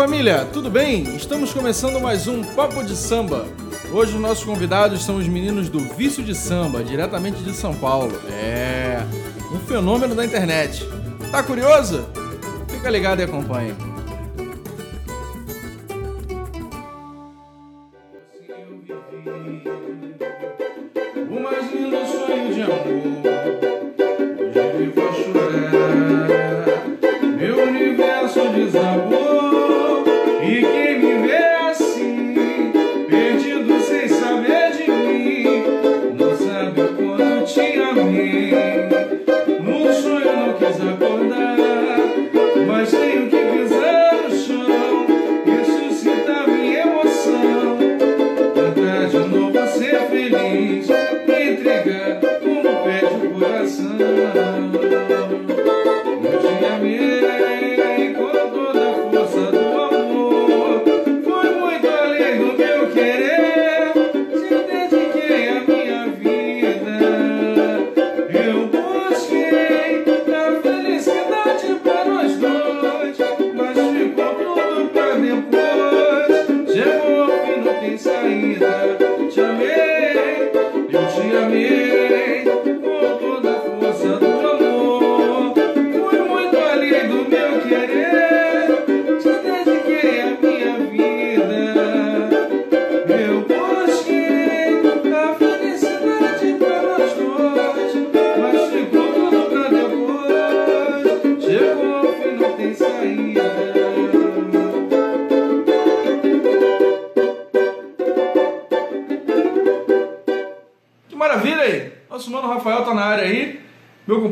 família, tudo bem? Estamos começando mais um Papo de Samba. Hoje os nossos convidados são os meninos do Vício de Samba, diretamente de São Paulo. É, um fenômeno da internet. Tá curioso? Fica ligado e acompanhe.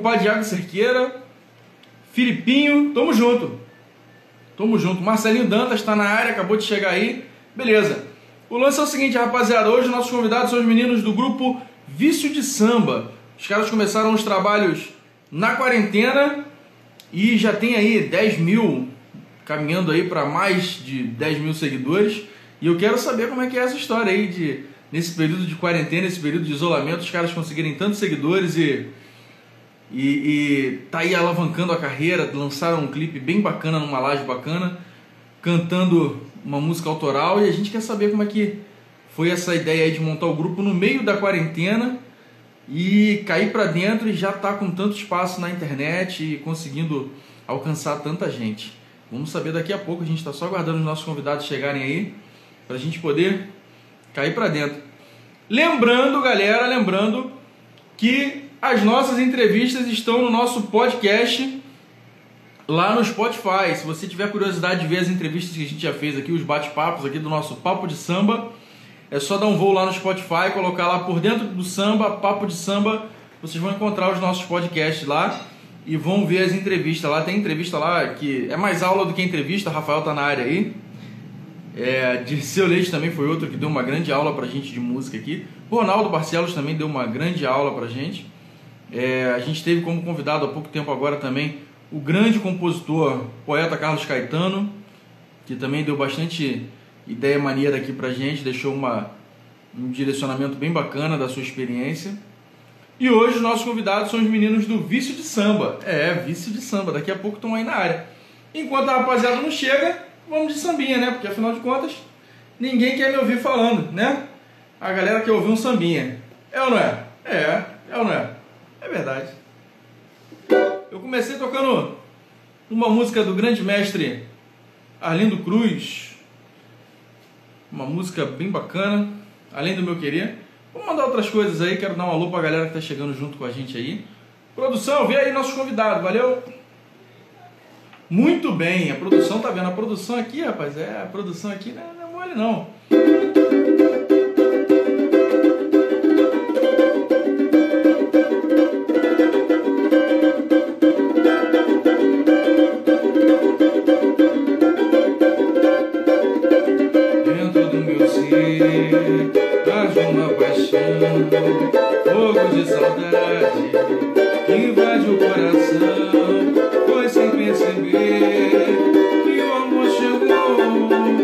Compadre Thiago Cerqueira. Filipinho, tamo junto. Tamo junto. Marcelinho Dantas tá na área, acabou de chegar aí. Beleza. O lance é o seguinte, rapaziada. Hoje nossos convidados são os meninos do grupo Vício de Samba. Os caras começaram os trabalhos na quarentena e já tem aí 10 mil, caminhando aí para mais de 10 mil seguidores. E eu quero saber como é que é essa história aí de nesse período de quarentena, nesse período de isolamento, os caras conseguirem tantos seguidores e, e, e tá aí alavancando a carreira, lançaram um clipe bem bacana numa laje bacana, cantando uma música autoral e a gente quer saber como é que foi essa ideia aí de montar o grupo no meio da quarentena e cair pra dentro e já tá com tanto espaço na internet e conseguindo alcançar tanta gente. Vamos saber daqui a pouco, a gente tá só aguardando os nossos convidados chegarem aí pra gente poder cair pra dentro. Lembrando, galera, lembrando que as nossas entrevistas estão no nosso podcast lá no Spotify. Se você tiver curiosidade de ver as entrevistas que a gente já fez aqui, os bate-papos aqui do nosso Papo de Samba, é só dar um voo lá no Spotify, colocar lá por dentro do samba, Papo de Samba, vocês vão encontrar os nossos podcasts lá e vão ver as entrevistas lá. Tem entrevista lá que é mais aula do que entrevista, Rafael tá na área aí. É, Dirceu Leite também foi outro que deu uma grande aula pra gente de música aqui. Ronaldo Barcelos também deu uma grande aula pra gente. É, a gente teve como convidado há pouco tempo agora também o grande compositor, poeta Carlos Caetano, que também deu bastante ideia maneira aqui pra gente, deixou uma, um direcionamento bem bacana da sua experiência. E hoje os nossos convidados são os meninos do Vício de Samba. É, Vício de Samba, daqui a pouco estão aí na área. Enquanto a rapaziada não chega, vamos de sambinha, né? Porque afinal de contas, ninguém quer me ouvir falando, né? A galera quer ouvir um sambinha. É ou não é? É, é ou não é? É verdade. Eu comecei tocando uma música do grande mestre Arlindo Cruz. Uma música bem bacana, além do meu querer. Vou mandar outras coisas aí, quero dar um alô pra galera que tá chegando junto com a gente aí. Produção, vê aí nossos convidados, valeu? Muito bem, a produção tá vendo. A produção aqui, rapaz, é, a produção aqui não é, é mole não. Saudade que invade o coração. Foi sem perceber que o amor chegou,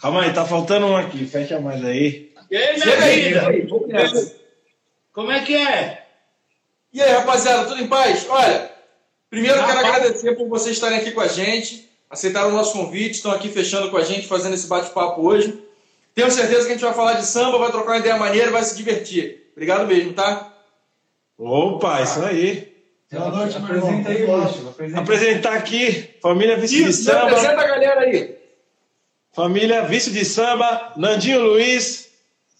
Calma aí, tá faltando um aqui. Fecha mais aí. E aí, minha vida? Como é que é? E aí, rapaziada, tudo em paz? Olha, primeiro eu quero agradecer por vocês estarem aqui com a gente, aceitaram o nosso convite, estão aqui fechando com a gente, fazendo esse bate-papo hoje. Tenho certeza que a gente vai falar de samba, vai trocar uma ideia maneira e vai se divertir. Obrigado mesmo, tá? Opa, isso aí. Boa noite, meu irmão. Apresenta aí, macho. Apresentar aqui, família Vice de Samba. Apresenta a galera aí. Família Vício de Samba, Nandinho Luiz,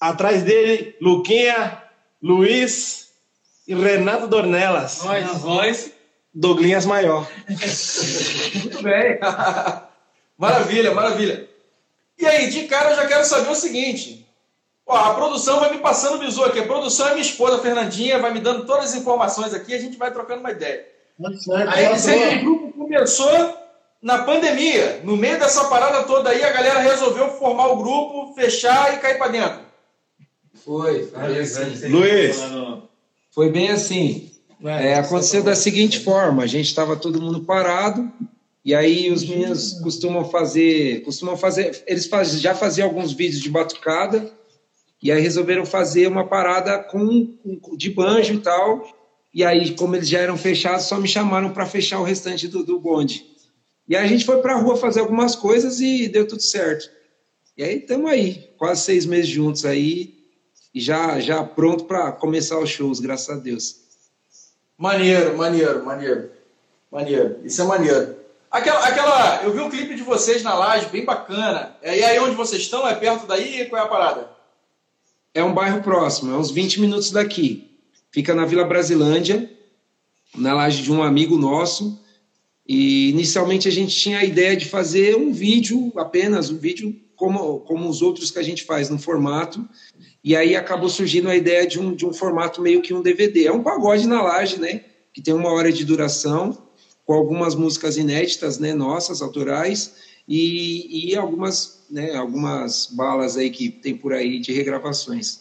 atrás dele, Luquinha, Luiz e Renato Dornelas. Nós, voz. Douglinhas Maior. Muito bem. maravilha, maravilha. E aí, de cara, eu já quero saber o seguinte. Ó, a produção vai me passando o bisu aqui. A produção é minha esposa, a Fernandinha, vai me dando todas as informações aqui, a gente vai trocando uma ideia. Aí, esse grupo começou na pandemia, no meio dessa parada toda aí, a galera resolveu formar o grupo, fechar e cair para dentro. Foi, foi assim. Luiz. Foi bem assim. É, aconteceu da seguinte forma: a gente estava todo mundo parado, e aí os meninos costumam fazer, costumam fazer, eles faz, já faziam alguns vídeos de batucada, e aí resolveram fazer uma parada com, com de banjo e tal. E aí, como eles já eram fechados, só me chamaram para fechar o restante do, do bonde. E a gente foi para a rua fazer algumas coisas e deu tudo certo. E aí estamos aí, quase seis meses juntos aí, e já, já pronto para começar os shows, graças a Deus. Maneiro, maneiro, maneiro. Maneiro, isso é maneiro. Aquela, aquela, eu vi um clipe de vocês na laje, bem bacana. É, e aí onde vocês estão? É perto daí? Qual é a parada? É um bairro próximo, é uns 20 minutos daqui. Fica na Vila Brasilândia, na laje de um amigo nosso. E inicialmente a gente tinha a ideia de fazer um vídeo, apenas um vídeo como, como os outros que a gente faz no formato. E aí acabou surgindo a ideia de um, de um formato meio que um DVD. É um pagode na laje, né? Que tem uma hora de duração, com algumas músicas inéditas, né? Nossas, autorais, e, e algumas, né? algumas balas aí que tem por aí de regravações.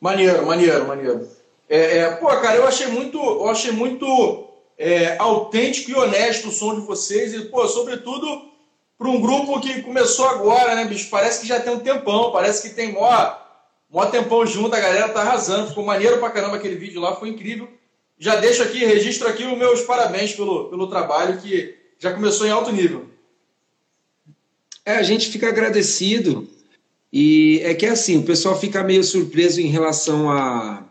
Maneiro, maneiro, maneiro. É, é, pô, cara, eu achei muito, eu achei muito é, autêntico e honesto o som de vocês e, pô, sobretudo para um grupo que começou agora, né, bicho? Parece que já tem um tempão, parece que tem mó, mó tempão junto, a galera tá arrasando. Ficou maneiro pra caramba aquele vídeo lá, foi incrível. Já deixo aqui, registro aqui os meus parabéns pelo, pelo trabalho que já começou em alto nível. É, a gente fica agradecido e é que é assim, o pessoal fica meio surpreso em relação à,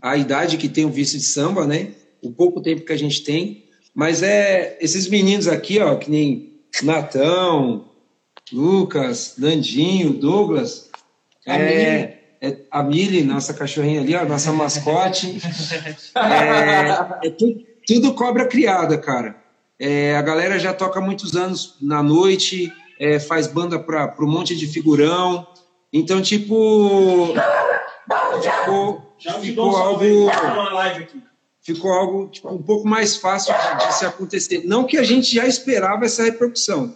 à idade que tem o vício de samba, né? o pouco tempo que a gente tem, mas é esses meninos aqui, ó, que nem Natão, Lucas, Dandinho, Douglas, a é, é, a Mili, nossa cachorrinha ali, ó, nossa mascote, é, é tudo, tudo, cobra criada, cara. É, a galera já toca muitos anos na noite, é, faz banda para um monte de figurão, então, tipo, ficou, ficou algo ficou algo tipo, um pouco mais fácil de, de, se acontecer. Não que a gente já esperava essa repercussão.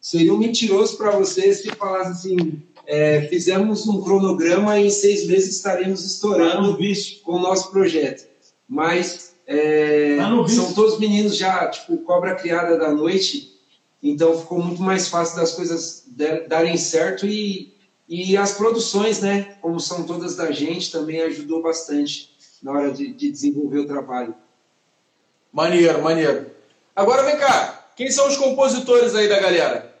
Seria um mentiroso para vocês se falasse assim: é, fizemos um cronograma e em seis meses estaremos estourando com o nosso projeto. Mas é, são todos meninos já, tipo, cobra criada da noite, então ficou muito mais fácil das coisas darem certo e, e as produções, né, como são todas da gente, também ajudou bastante na hora de, de desenvolver o trabalho. Maneiro, maneiro. Agora vem cá, quem são os compositores aí da galera?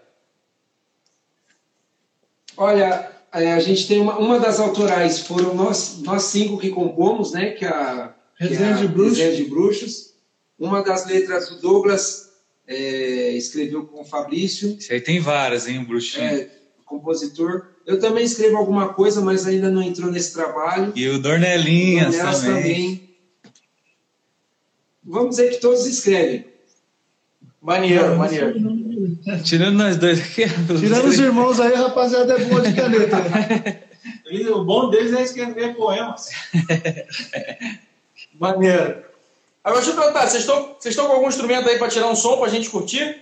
Olha, é, a gente tem uma, uma das autorais, foram nós, nós cinco que compomos, né? Que é a Resenha de Bruxos. Resenha de Bruxos. Uma das letras do Douglas é, escreveu com o Fabrício. Isso aí tem várias, hein, o Bruxinho? É, compositor. Eu também escrevo alguma coisa, mas ainda não entrou nesse trabalho. E o Dornelinhas, Dornelas também. também. Vamos dizer que todos escrevem. Maneiro, maneiro. Tirando nós dois aqui. Tirando os irmãos aí, rapaziada, é boa de caneta. o bom deles é escrever poemas. Maneiro. Agora deixa eu perguntar, vocês estão, vocês estão com algum instrumento aí para tirar um som para a gente curtir?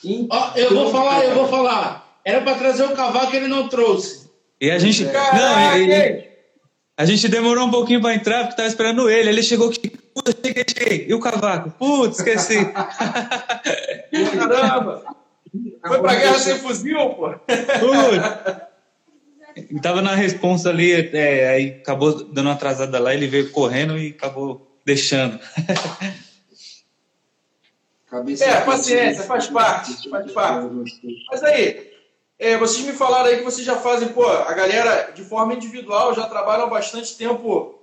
Sim. Oh, eu vou falar, eu vou falar. Era para trazer o cavaco que ele não trouxe. E a gente. Caraca, não, ele, a gente demorou um pouquinho para entrar porque tava esperando ele. Ele chegou aqui. Puta, cheguei, cheguei. E o cavaco? Putz, esqueci. Caramba! Foi pra guerra sem fuzil, pô? Putz. Tava na responsa ali, é, aí acabou dando uma atrasada lá, ele veio correndo e acabou deixando. é, paciência, faz parte, faz parte. Mas aí, é, vocês me falaram aí que vocês já fazem, pô, a galera de forma individual já trabalham bastante tempo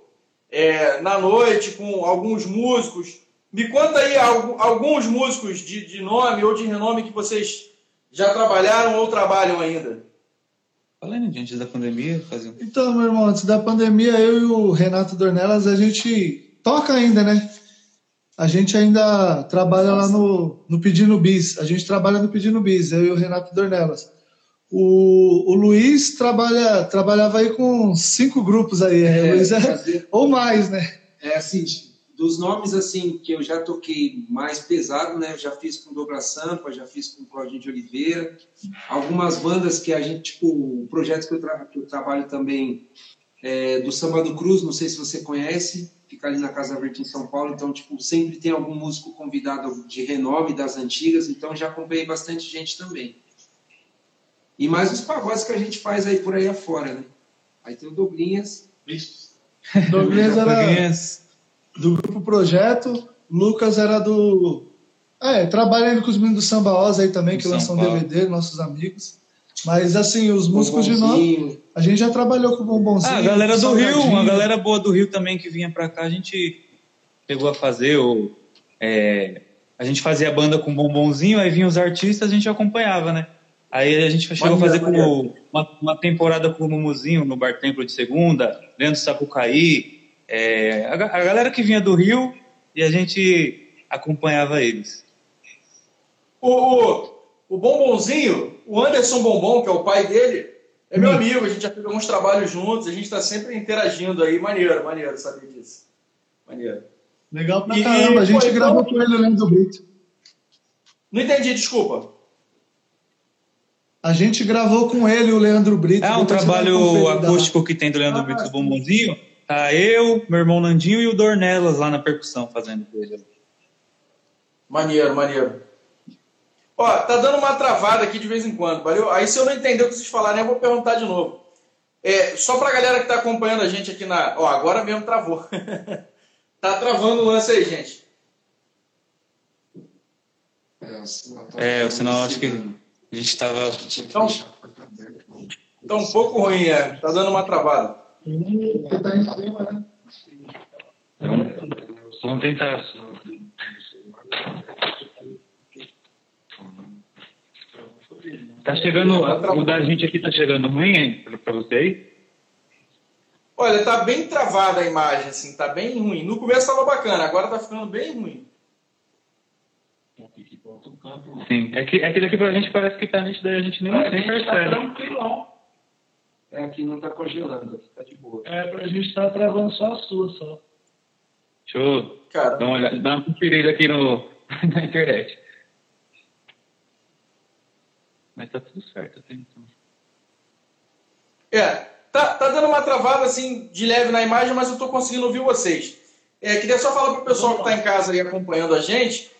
é, na noite com alguns músicos. Me conta aí alguns músicos de, de nome ou de renome que vocês já trabalharam ou trabalham ainda. Falando de antes da pandemia, fazia... Então, meu irmão, antes da pandemia, eu e o Renato Dornelas, a gente toca ainda, né? A gente ainda trabalha lá no, no Pedindo Bis. A gente trabalha no Pedindo Bis, eu e o Renato Dornelas. O, o Luiz trabalha, trabalhava aí com cinco grupos aí, é, Luiz é, ou mais, né? É assim, dos nomes assim que eu já toquei mais pesado, né? Eu já fiz com Douglas Sampa, já fiz com Claudinho de Oliveira, algumas bandas que a gente, tipo, o projeto que eu, tra que eu trabalho também é, do Samba do Cruz, não sei se você conhece, fica ali na Casa Verde em São Paulo, então tipo sempre tem algum músico convidado de renome das antigas, então já acompanhei bastante gente também. E mais os pagodes que a gente faz aí por aí afora, né? Aí tem o Douglinhas. Douglinhas era do grupo Projeto. Lucas era do. É, trabalha ainda com os meninos do Samba Oz aí também, que lançam Paulo. DVD, nossos amigos. Mas assim, os músicos de nós. A gente já trabalhou com o Bombonzinho. Ah, a galera do Rio, uma galera boa do Rio também que vinha pra cá, a gente chegou a fazer o. É, a gente fazia banda com Bombonzinho, aí vinham os artistas, a gente acompanhava, né? Aí a gente chegou a fazer com uma, uma, temporada com o Mumuzinho no Bar Templo de Segunda, Leandro Sapucaí, é, a, a, galera que vinha do Rio e a gente acompanhava eles. O, o, o Bombonzinho, o Anderson Bombom, que é o pai dele, é meu hum. amigo, a gente já fez alguns trabalhos juntos, a gente está sempre interagindo aí. Maneiro, maneiro saber disso. Maneiro. Legal pra e, caramba, a gente pô, gravou então... com ele, Leandro Brito. Não entendi, desculpa. A gente gravou com ele, o Leandro Brito. É um trabalho acústico que tem do Leandro ah, Brito do Bombonzinho. Tá eu, meu irmão Nandinho e o Dornelas lá na percussão fazendo coisa. Maneiro, maneiro. Ó, tá dando uma travada aqui de vez em quando, valeu? Aí se eu não entender o que vocês falarem, eu vou perguntar de novo. É, só pra galera que tá acompanhando a gente aqui na. Ó, agora mesmo travou. tá travando o lance aí, gente. É, o sinal acho que a gente tava. Então, tá um pouco ruim, é. Tá dando uma travada. Porque tá em cima, né? Vamos tentar. Tá chegando, o da gente aqui tá chegando ruim, hein, pra você aí? Olha, tá bem travada a imagem, assim, tá bem ruim. No começo tava bacana, agora tá ficando bem ruim. Sim, é que, é que daqui pra gente parece que tá nítido, daí a gente nem, nem percebe. Tá tranquilão. É, aqui não tá congelando, aqui tá de boa. É, pra gente tá travando só a sua, só. Deixa eu Cara. dar uma, olhada, dar uma conferida aqui no, na internet. Mas tá tudo certo até então. É, tá, tá dando uma travada assim de leve na imagem, mas eu tô conseguindo ouvir vocês. É, queria só falar pro pessoal que tá em casa aí acompanhando a gente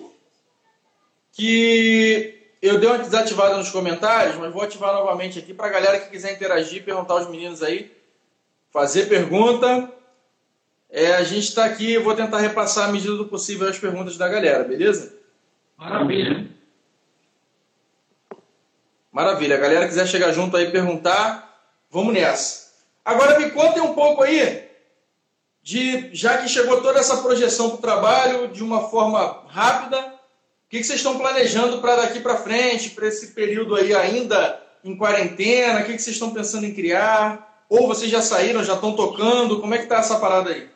que eu dei uma desativada nos comentários, mas vou ativar novamente aqui para a galera que quiser interagir, perguntar aos meninos aí, fazer pergunta. É, a gente está aqui, eu vou tentar repassar à medida do possível as perguntas da galera, beleza? Maravilha. Maravilha. A galera quiser chegar junto aí e perguntar, vamos nessa. Agora me contem um pouco aí, de já que chegou toda essa projeção para o trabalho de uma forma rápida, o que, vocês estão planejando para daqui para frente, para esse período aí ainda em quarentena? O que, vocês estão pensando em criar? Ou vocês já saíram, já estão tocando? Como é que está essa parada aí?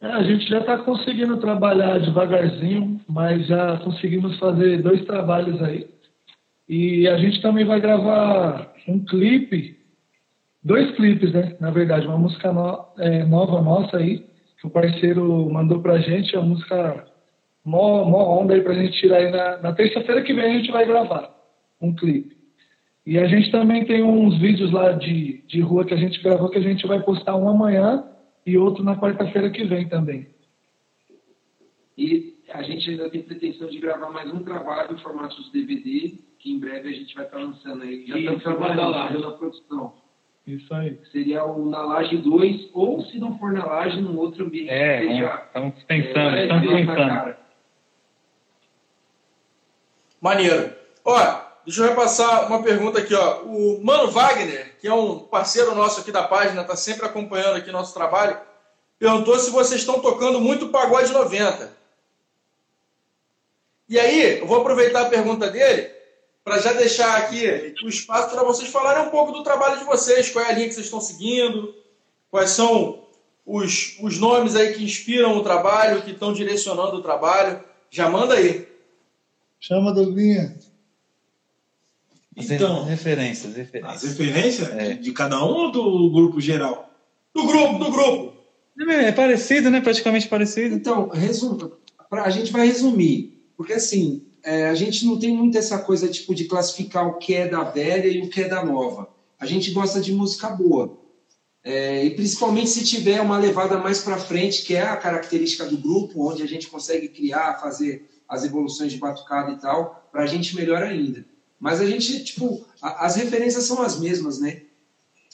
É, a gente já está conseguindo trabalhar devagarzinho, mas já conseguimos fazer dois trabalhos aí. E a gente também vai gravar um clipe, dois clipes, né? Na verdade, uma música no, é, nova nossa aí, que o parceiro mandou pra gente, a música mó, mó onda aí pra gente tirar aí na, na terça-feira que vem a gente vai gravar um clipe. E a gente também tem uns vídeos lá de, de rua que a gente gravou que a gente vai postar um amanhã e outro na quarta-feira que vem também. E a gente ainda tem pretensão de gravar mais um trabalho em formato de DVD, que em breve a gente vai estar lançando aí. Já estamos trabalhando na produção. Isso aí. Seria o na Laje 2, ou se não for na Laje, num outro ambiente. É, estamos pensando, é, estamos pensando. Maneiro. Ó, deixa eu repassar uma pergunta aqui, ó. O Mano Wagner, que é um parceiro nosso aqui da página, tá sempre acompanhando aqui nosso trabalho, perguntou se vocês estão tocando muito pagode 90. E aí, eu vou aproveitar a pergunta dele para já deixar aqui o espaço para vocês falarem um pouco do trabalho de vocês, qual é a linha que vocês estão seguindo, quais são os, os nomes aí que inspiram o trabalho, que estão direcionando o trabalho. Já manda aí. Chama Douglinha. Então, referências, referências. As referências é. de cada um ou do grupo geral? Do grupo, do grupo. É parecido, né? Praticamente parecido. Então, resumo, a gente vai resumir, porque assim, é, a gente não tem muito essa coisa tipo de classificar o que é da velha e o que é da nova. A gente gosta de música boa. É, e principalmente se tiver uma levada mais para frente, que é a característica do grupo, onde a gente consegue criar, fazer as evoluções de batucada e tal, para a gente melhor ainda. Mas a gente, tipo, a, as referências são as mesmas, né?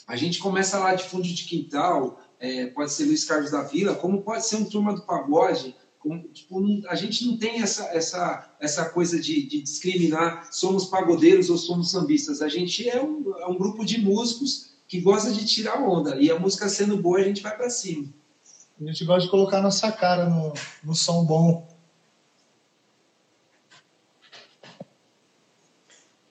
A gente começa lá de fundo de quintal, é, pode ser Luiz Carlos da Vila, como pode ser um Turma do Pagode, como, tipo, não, a gente não tem essa, essa, essa coisa de, de, discriminar somos pagodeiros ou somos sambistas. A gente é um, é um grupo de músicos que gosta de tirar onda. E a música sendo boa, a gente vai para cima. A gente gosta de colocar nossa cara no, no som bom.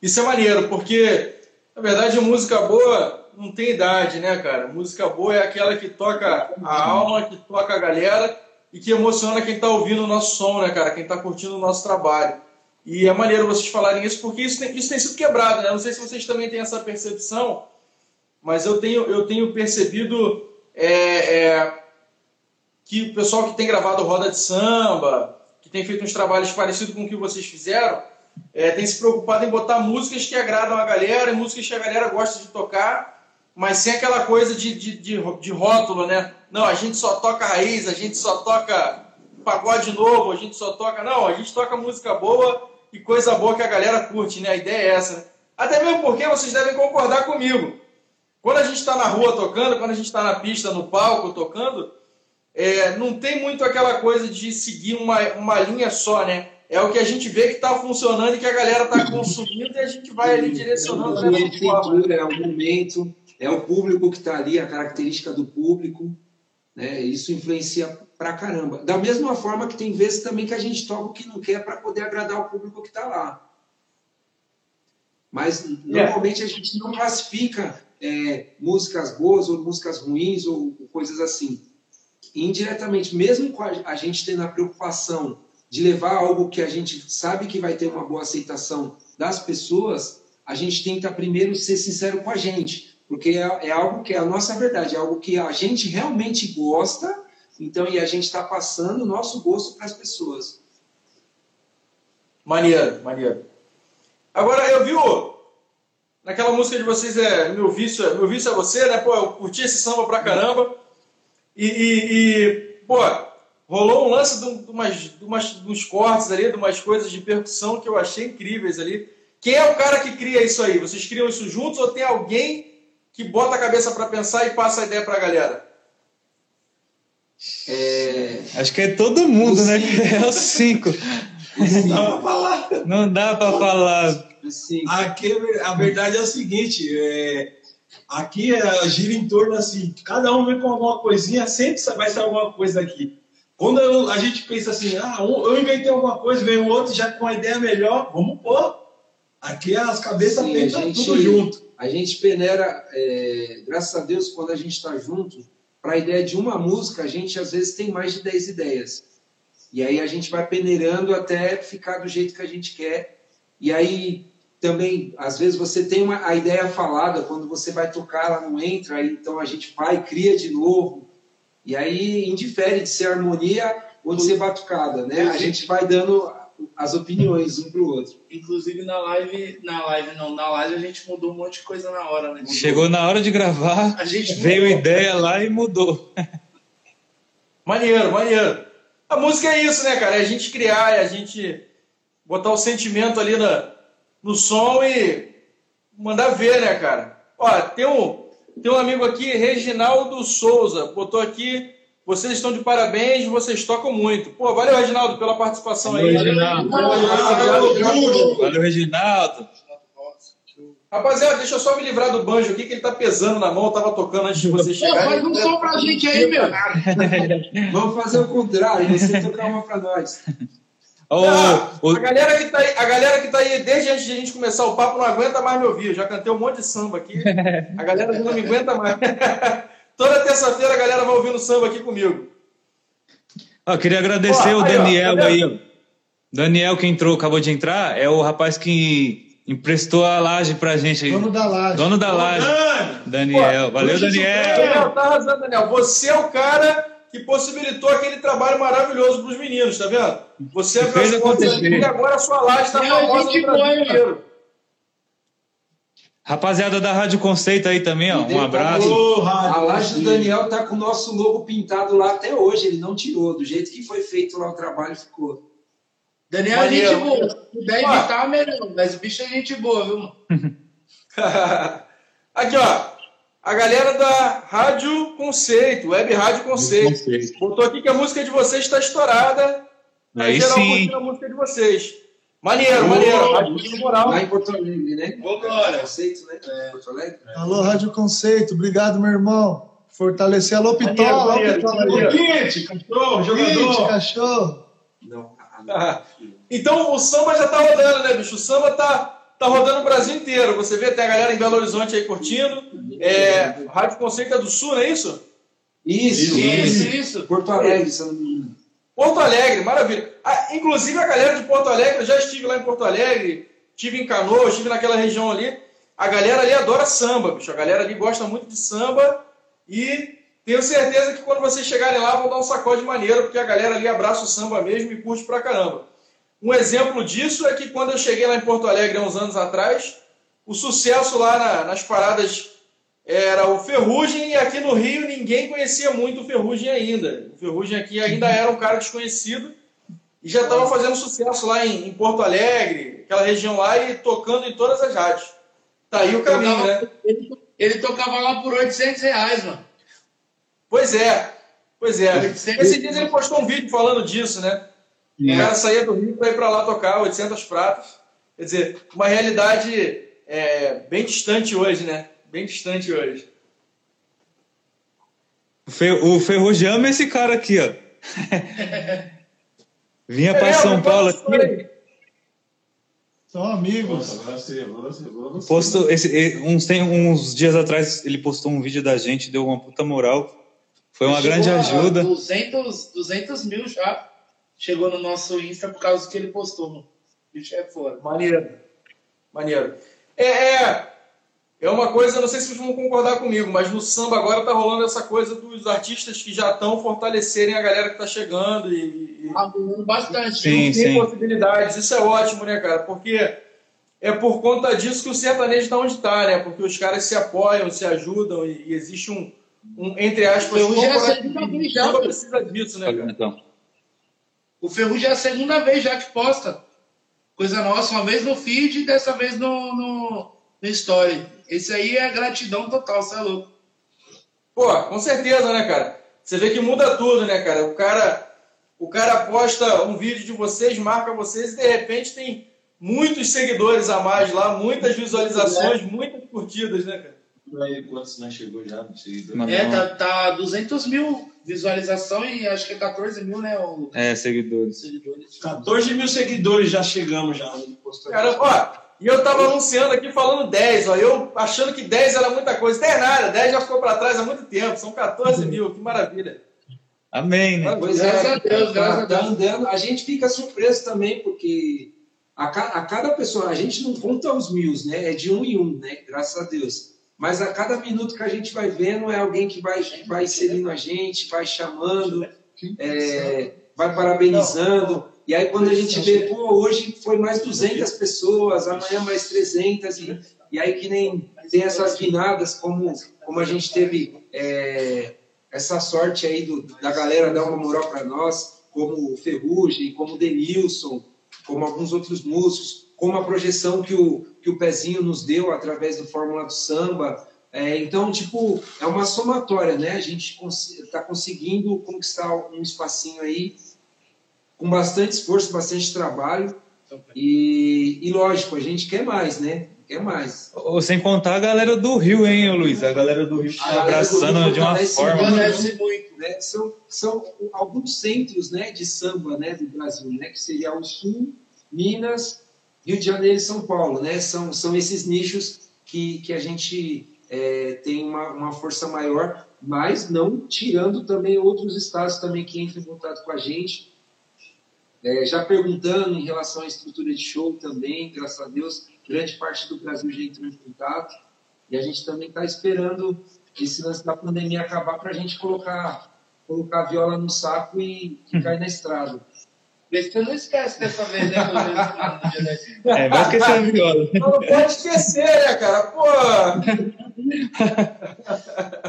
Isso é maneiro, porque, na verdade, música boa não tem idade, né, cara? Música boa é aquela que toca a alma, que toca a galera e que emociona quem está ouvindo o nosso som, né, cara? Quem está curtindo o nosso trabalho. E é maneiro vocês falarem isso, porque isso tem, isso tem sido quebrado, né? Não sei se vocês também têm essa percepção, mas eu tenho, eu tenho percebido é, é, que o pessoal que tem gravado roda de samba, que tem feito uns trabalhos parecidos com o que vocês fizeram, é, tem se preocupado em botar músicas que agradam a galera, músicas que a galera gosta de tocar, mas sem aquela coisa de, de, de, de rótulo, né? Não, a gente só toca raiz, a gente só toca pagode novo, a gente só toca. Não, a gente toca música boa e coisa boa que a galera curte, né? A ideia é essa, né? Até mesmo porque vocês devem concordar comigo. Quando a gente está na rua tocando, quando a gente está na pista, no palco tocando, é, não tem muito aquela coisa de seguir uma, uma linha só, né? É o que a gente vê que está funcionando e que a galera está consumindo e a gente vai ali direcionando. É, o é o momento, é o público que está ali, a característica do público. Né? Isso influencia pra caramba. Da mesma forma que tem vezes também que a gente toca o que não quer para poder agradar o público que está lá. Mas normalmente a gente não classifica é, músicas boas ou músicas ruins ou coisas assim. Indiretamente, mesmo com a gente tendo a preocupação de levar algo que a gente sabe que vai ter uma boa aceitação das pessoas, a gente tenta primeiro ser sincero com a gente. porque é, é algo que é a nossa verdade, é algo que a gente realmente gosta, então, e a gente está passando o nosso gosto para as pessoas. Maneiro, maneiro. Agora, eu vi o, naquela música de vocês, é Meu Vício, Meu Vício é Você, né? Pô, eu curti esse samba pra caramba. E, e, e pô, rolou um lance de, de, umas, de, umas, de uns cortes ali, de umas coisas de percussão que eu achei incríveis ali. Quem é o cara que cria isso aí? Vocês criam isso juntos ou tem alguém que bota a cabeça para pensar e passa a ideia para a galera? É... Acho que é todo mundo, né? É os cinco. Não dá para falar. Não dá para falar. Aqui, a verdade é o seguinte: é, aqui é, gira em torno assim, cada um vem com alguma coisinha, sempre vai ser alguma coisa aqui. Quando eu, a gente pensa assim, ah, eu inventei alguma coisa, vem o outro já com uma ideia melhor, vamos pôr. Aqui as cabeças pensam tudo junto. A gente peneira, é, graças a Deus, quando a gente está junto, para a ideia de uma música, a gente às vezes tem mais de 10 ideias. E aí a gente vai peneirando até ficar do jeito que a gente quer. E aí também, às vezes, você tem uma, a ideia falada, quando você vai tocar, ela não entra, então a gente vai, cria de novo. E aí indifere de ser harmonia ou de ser batucada, né? A gente vai dando as opiniões um pro outro. Inclusive na live, na live não, na live a gente mudou um monte de coisa na hora, né? Mudou. Chegou na hora de gravar, a gente veio mudou. ideia lá e mudou. maneiro, maneiro. A música é isso, né, cara? É a gente criar, é a gente botar o sentimento ali na, no som e mandar ver, né, cara? Ó, tem um, tem um amigo aqui, Reginaldo Souza, botou aqui vocês estão de parabéns, vocês tocam muito. Pô, valeu, Reginaldo, pela participação valeu, aí. Reginaldo. Valeu, valeu, Reginaldo. Rapaziada, deixa eu só me livrar do banjo aqui, que ele tá pesando na mão, eu tava tocando antes de você chegar. faz um som pra gente aí, meu. Vamos fazer o contrário, você tocar uma pra nós. Oh, oh, a, galera que tá aí, a galera que tá aí desde antes de a gente começar o papo não aguenta mais me ouvir. Eu já cantei um monte de samba aqui. A galera não me aguenta mais. Toda terça-feira a galera vai ouvindo samba aqui comigo. Ah, queria agradecer Pô, o Daniel aí, ó, aí, ó. Daniel que entrou, acabou de entrar, é o rapaz que emprestou a laje pra gente aí. Dono da laje. Dono da laje. Daniel. Pô, Valeu, Daniel. Daniel, tá arrasando, Daniel. Você é o cara que possibilitou aquele trabalho maravilhoso pros meninos, tá vendo? Você é fez acontecer. E agora a sua laje está famosa no Brasil inteiro. Rapaziada da Rádio Conceito aí também, ó. Um abraço. A laje do Daniel tá com o nosso logo pintado lá até hoje. Ele não tirou. Do jeito que foi feito lá o trabalho, ficou. Daniel é gente boa. Se puder evitar, melhor. Mas o bicho é gente boa, viu, mano? Aqui, ó. A galera da Rádio Conceito, Web Rádio Conceito. Conceito. Botou aqui que a música de vocês está estourada. Aí sim. a música de vocês. Maneiro, maneiro. Rádio Moral. Lá em Porto Alegre, né? Vambora. Conceito, né? É. Porto Alegre. Alô, Rádio Conceito. Obrigado, meu irmão. Fortalecer. Alô, Pitola. Alô, Kit, cachorro, jogador. Cachorro. Não. Ah, então o samba já tá rodando, né, bicho? O samba tá, tá rodando o Brasil inteiro. Você vê, tem a galera em Belo Horizonte aí curtindo. É, Rádio Conceito é do Sul, não é isso? Isso, isso, isso. isso. Porto Alegre, se não me engano. Porto Alegre, maravilha. Ah, inclusive a galera de Porto Alegre, eu já estive lá em Porto Alegre, estive em Canoa, estive naquela região ali. A galera ali adora samba, bicho. A galera ali gosta muito de samba e tenho certeza que quando vocês chegarem lá vão dar um sacode maneiro, porque a galera ali abraça o samba mesmo e curte pra caramba. Um exemplo disso é que quando eu cheguei lá em Porto Alegre há uns anos atrás, o sucesso lá na, nas paradas era o Ferrugem e aqui no Rio ninguém conhecia muito o Ferrugem ainda. O Ferrugem aqui ainda era um cara desconhecido e já estava fazendo sucesso lá em, em, Porto Alegre, aquela região lá e tocando em todas as rádios. Tá aí o caminho, tocava, né? Ele, ele, tocava lá por 800 reais, mano. Pois é, pois é. Esse dia ele postou um vídeo falando disso, né? É. O cara saía do Rio para ir para lá tocar 800 pratos. Quer dizer, uma realidade é, bem distante hoje, né? bem distante hoje. O Ferrugem ama esse cara aqui, ó. Vinha é, para São Paulo aqui. São amigos. Postou, esse, uns, tem, uns dias atrás ele postou um vídeo da gente, deu uma puta moral. Foi uma grande ajuda. 200, 200 mil já chegou no nosso Insta por causa que ele postou. Bicho é fora. Maneiro. Maneiro. É, é, é uma coisa, não sei se vocês vão concordar comigo, mas no samba agora tá rolando essa coisa dos artistas que já estão fortalecerem a galera que tá chegando e, e ah, bastante. Sim, tem sim. possibilidades. Isso é ótimo, né, cara? Porque é por conta disso que o sertanejo está onde está, né? Porque os caras se apoiam, se ajudam e, e existe um, um, entre aspas, o Ferrugem a segunda vez já. precisa disso, né, cara? Então. O Ferrugem é a segunda vez já que posta. Coisa nossa, uma vez no feed e dessa vez no, no, no story. Esse aí é gratidão total, você é louco. Pô, com certeza, né, cara? Você vê que muda tudo, né, cara? O cara, o cara posta um vídeo de vocês, marca vocês e de repente tem muitos seguidores a mais lá, muitas visualizações, muitas curtidas, né, cara? Aí, quantos né, chegou já seguidor? É, tá, tá 200 mil visualização e acho que é 14 mil, né? O... É, seguidores. seguidores. 14 mil seguidores já chegamos já. Cara, ó, e eu tava anunciando aqui falando 10, ó, eu achando que 10 era muita coisa. Não é nada, 10 já ficou para trás há muito tempo, são 14 mil, que maravilha. Amém, né? Pois é, graças a Deus, graças tá, a Deus. a gente fica surpreso também, porque a, a cada pessoa, a gente não conta os mil, né? É de um em um, né? Graças a Deus. Mas a cada minuto que a gente vai vendo é alguém que vai, vai inserindo a gente, vai chamando, é, vai parabenizando. E aí quando a gente vê, pô, hoje foi mais 200 pessoas, amanhã mais 300, e, e aí que nem tem essas vinadas, como, como a gente teve é, essa sorte aí do, da galera dar uma moral para nós, como Ferrugem, como o Denilson, como alguns outros músicos, como a projeção que o, que o Pezinho nos deu através do Fórmula do Samba. É, então, tipo, é uma somatória, né? A gente está conseguindo conquistar um espacinho aí com bastante esforço, bastante trabalho. E, e lógico, a gente quer mais, né? Quer mais. Ou, sem contar a galera do Rio, hein, Luiz? A galera do Rio está abraçando Rio, de uma forma. Muito, né? São, são alguns centros né, de samba né, do Brasil, né? Que seria o Sul, Minas, Rio de Janeiro e São Paulo, né? São, são esses nichos que, que a gente é, tem uma, uma força maior, mas não tirando também outros estados também que entram em contato com a gente. É, já perguntando em relação à estrutura de show também, graças a Deus, grande parte do Brasil já entrou em contato. E a gente também está esperando esse lance da pandemia acabar para a gente colocar, colocar a viola no saco e, e cair na estrada. Vê se você não esquece dessa vez, né? é, vai esquecer a viola. Não pode esquecer, né, cara? Pô!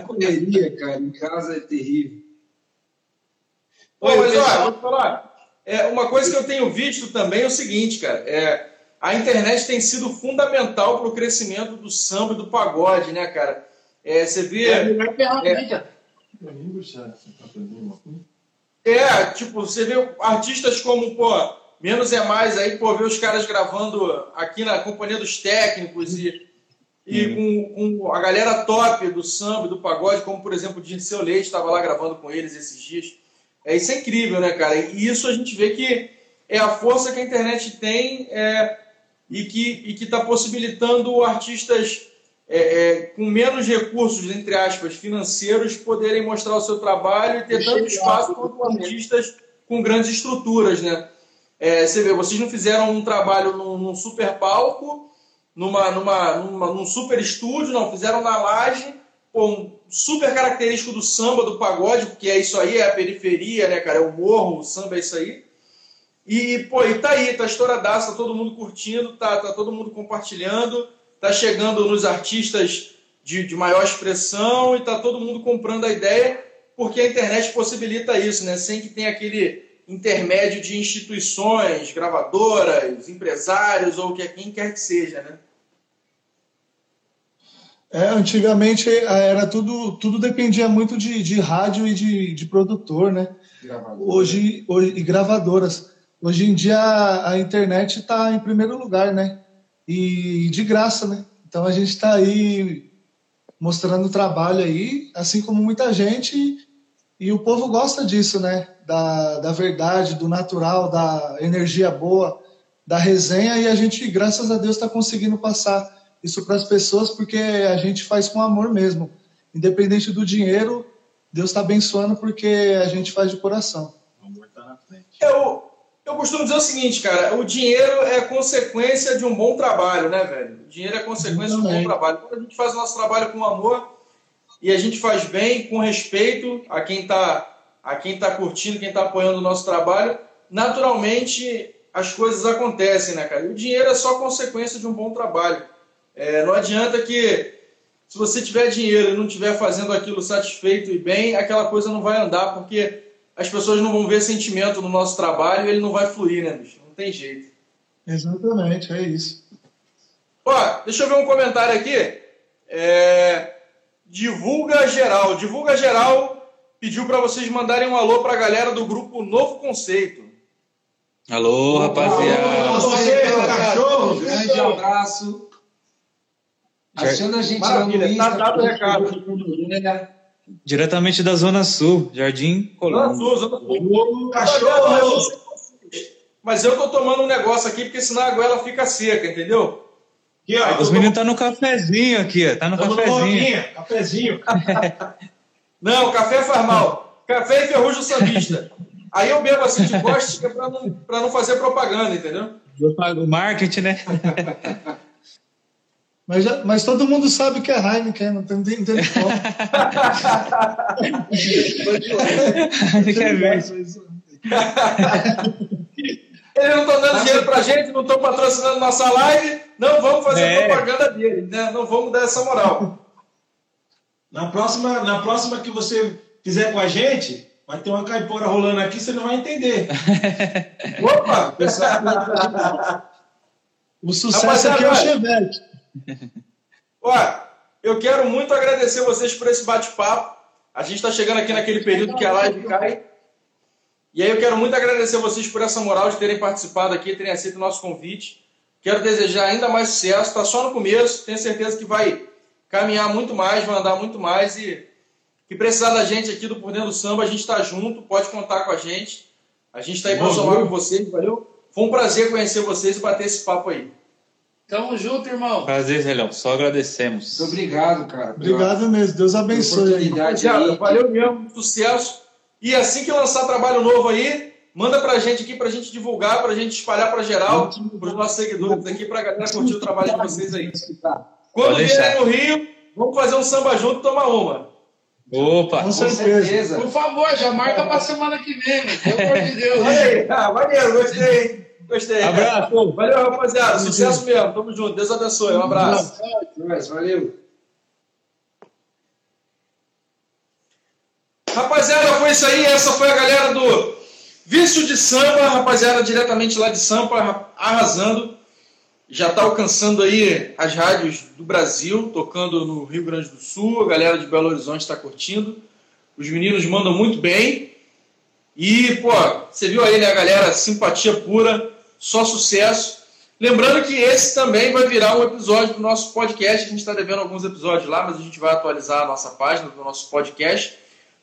Correria, cara, em casa é terrível. Pô, mas olha, vou te falar. É, uma coisa que eu tenho visto também é o seguinte, cara. É, a internet tem sido fundamental para o crescimento do samba e do pagode, né, cara? É, você vê. É, é, é, tipo, você vê artistas como, pô, Menos é Mais aí, pô, ver os caras gravando aqui na Companhia dos Técnicos e, e uhum. com, com, a galera top do samba, do pagode, como, por exemplo, o Dirceu Leite estava lá gravando com eles esses dias. É, isso é incrível, né, cara? E isso a gente vê que é a força que a internet tem é, e que está possibilitando artistas é, é, com menos recursos, entre aspas, financeiros, poderem mostrar o seu trabalho e ter tanto espaço quanto artistas com grandes estruturas, né? É, você vê, vocês não fizeram um trabalho num, num super palco, numa, numa, numa, num super estúdio, não, fizeram na laje, pô, um super característico do samba, do pagode, porque é isso aí, é a periferia, né, cara? É o morro, o samba é isso aí. E, pô, e tá aí, tá estouradaço, tá todo mundo curtindo, tá, tá todo mundo compartilhando está chegando nos artistas de, de maior expressão e está todo mundo comprando a ideia, porque a internet possibilita isso, né? sem que tenha aquele intermédio de instituições, gravadoras, empresários ou que quem quer que seja. Né? É, antigamente é, era tudo, tudo dependia muito de, de rádio e de, de produtor, né? Hoje, hoje, e gravadoras. Hoje em dia a, a internet está em primeiro lugar, né? E de graça, né? Então a gente está aí mostrando o trabalho aí, assim como muita gente, e o povo gosta disso, né? Da, da verdade, do natural, da energia boa, da resenha, e a gente, graças a Deus, está conseguindo passar isso para as pessoas, porque a gente faz com amor mesmo. Independente do dinheiro, Deus está abençoando porque a gente faz de coração. O amor está na frente. Eu, eu costumo dizer o seguinte, cara, o dinheiro é consequência de um bom trabalho, né, velho? O dinheiro é consequência de um bom trabalho. Quando a gente faz o nosso trabalho com amor e a gente faz bem, com respeito a quem está a quem tá curtindo, quem está apoiando o nosso trabalho, naturalmente as coisas acontecem, né, cara? E o dinheiro é só consequência de um bom trabalho. É, não adianta que se você tiver dinheiro e não estiver fazendo aquilo satisfeito e bem, aquela coisa não vai andar, porque as pessoas não vão ver sentimento no nosso trabalho e ele não vai fluir, né, bicho? Não tem jeito. Exatamente, é isso. Ó, deixa eu ver um comentário aqui. É... Divulga Geral. Divulga Geral pediu para vocês mandarem um alô para a galera do grupo Novo Conceito. Alô, rapaziada. Você, cachorro. Grande abraço. Achando a gente Maravilha, lá no tá Insta, dado o recado. Diretamente da Zona Sul, Jardim Zona Colombo. Sul, Zona Sul. Cachorro. Mas eu tô tomando um negócio aqui, porque senão a goela fica seca, entendeu? Aqui, ó. Os meninos tá no cafezinho aqui, ó. Tá no Tamo no cafezinho. Moquinha, cafezinho. Não, café faz mal. Café enferruja o sambista. Aí eu bebo assim de costa para não, pra não fazer propaganda, entendeu? O marketing, né? Mas, já- mas todo mundo sabe que é Heineken, não tem, não tem, tem como. Ver? Eles não estão dando dinheiro pra gente, não estão patrocinando nossa live, não vamos fazer É. propaganda deles, né? Não vamos dar essa moral. Na próxima, na próxima que você fizer com a gente, vai ter uma caipora rolando aqui, você não vai entender. Opa! O sucesso Rapaziada, aqui é o. Chevette. Ó, eu quero muito agradecer vocês por esse bate-papo. A gente está chegando aqui naquele período que a live cai. E aí eu quero muito agradecer vocês por essa moral de terem participado aqui, terem aceito o nosso convite. Quero desejar ainda mais sucesso. Está só no começo. Tenho certeza que vai caminhar muito mais, vai andar muito mais. E que precisar da gente aqui do Por Dentro do Samba, a gente está junto. Pode contar com a gente. A gente está aí para somar com vocês, valeu? Foi um prazer conhecer vocês e bater esse papo aí. Tamo junto, irmão. Prazer, Relhão. Só agradecemos. Muito obrigado, cara. Obrigado mesmo. Deus abençoe. aí. oportunidade aí. valeu mesmo, sucesso. E assim que lançar trabalho novo aí, manda pra gente aqui pra gente divulgar, pra gente espalhar pra geral, pros nossos seguidores aqui, pra galera curtir o trabalho de vocês aí. Quando vierem no Rio, vamos fazer um samba junto e tomar uma. Opa! Com certeza. certeza. Por favor, já marca pra semana que vem, meu. Pelo amor de Deus. Aí, ah, maneiro, gostei? Gostei. Abraço. Valeu, rapaziada. Sucesso mesmo. Tamo junto. Deus abençoe. Um abraço. Valeu. Rapaziada, foi isso aí. Essa foi a galera do Vício de Samba, rapaziada, diretamente lá de Sampa, arrasando. Já está alcançando aí as rádios do Brasil, tocando no Rio Grande do Sul. A galera de Belo Horizonte está curtindo. Os meninos mandam muito bem. E, pô, você viu aí, né, a galera? Simpatia pura, só sucesso. Lembrando que esse também vai virar um episódio do nosso podcast. A gente está devendo alguns episódios lá, mas a gente vai atualizar a nossa página do nosso podcast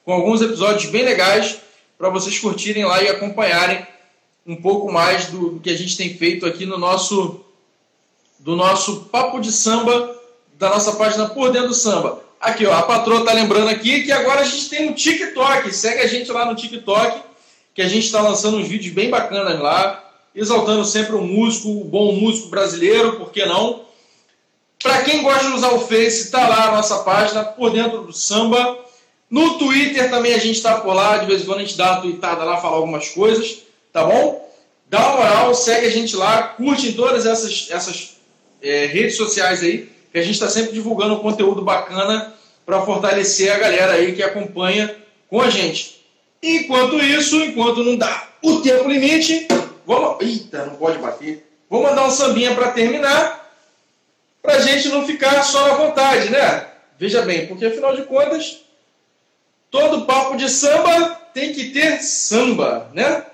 com alguns episódios bem legais para vocês curtirem lá e acompanharem um pouco mais do, que a gente tem feito aqui no nosso do nosso papo de samba da nossa página por dentro do samba. Aqui, ó, a patroa tá lembrando aqui que agora a gente tem um TikTok. Segue a gente lá no TikTok, que a gente está lançando uns vídeos bem bacanas lá, exaltando sempre o músico, o bom músico brasileiro, por que não? Para quem gosta de usar o Face, tá lá a nossa página por dentro do samba. No Twitter também a gente está por lá, de vez em quando a gente dá uma tweetada lá, falar algumas coisas, tá bom? Dá uma moral, segue a gente lá, curte em todas essas, essas é, redes sociais aí, que a gente está sempre divulgando um conteúdo bacana para fortalecer a galera aí que acompanha com a gente. Enquanto isso, enquanto não dá o tempo limite, vamos. Eita, não pode bater. Vou mandar um sambinha para terminar, para a gente não ficar só na vontade, né? Veja bem, porque afinal de contas, todo papo de samba tem que ter samba, né?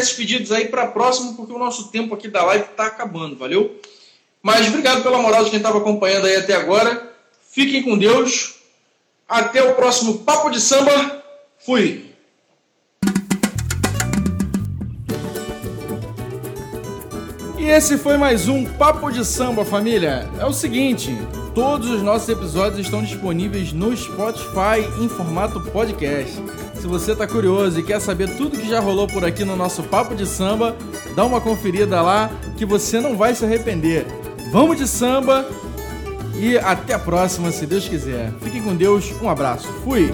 Esses pedidos aí para próximo, porque o nosso tempo aqui da live está acabando, valeu? Mas obrigado pela moral de quem estava acompanhando aí até agora. Fiquem com Deus. Até o próximo Papo de Samba. Fui! E esse foi mais um Papo de Samba, família. É o seguinte, todos os nossos episódios estão disponíveis no Spotify em formato podcast. Se você tá curioso e quer saber tudo que já rolou por aqui no nosso Papo de Samba, dá uma conferida lá que você não vai se arrepender. Vamos de samba e até a próxima, se Deus quiser. Fiquem com Deus, um abraço. Fui!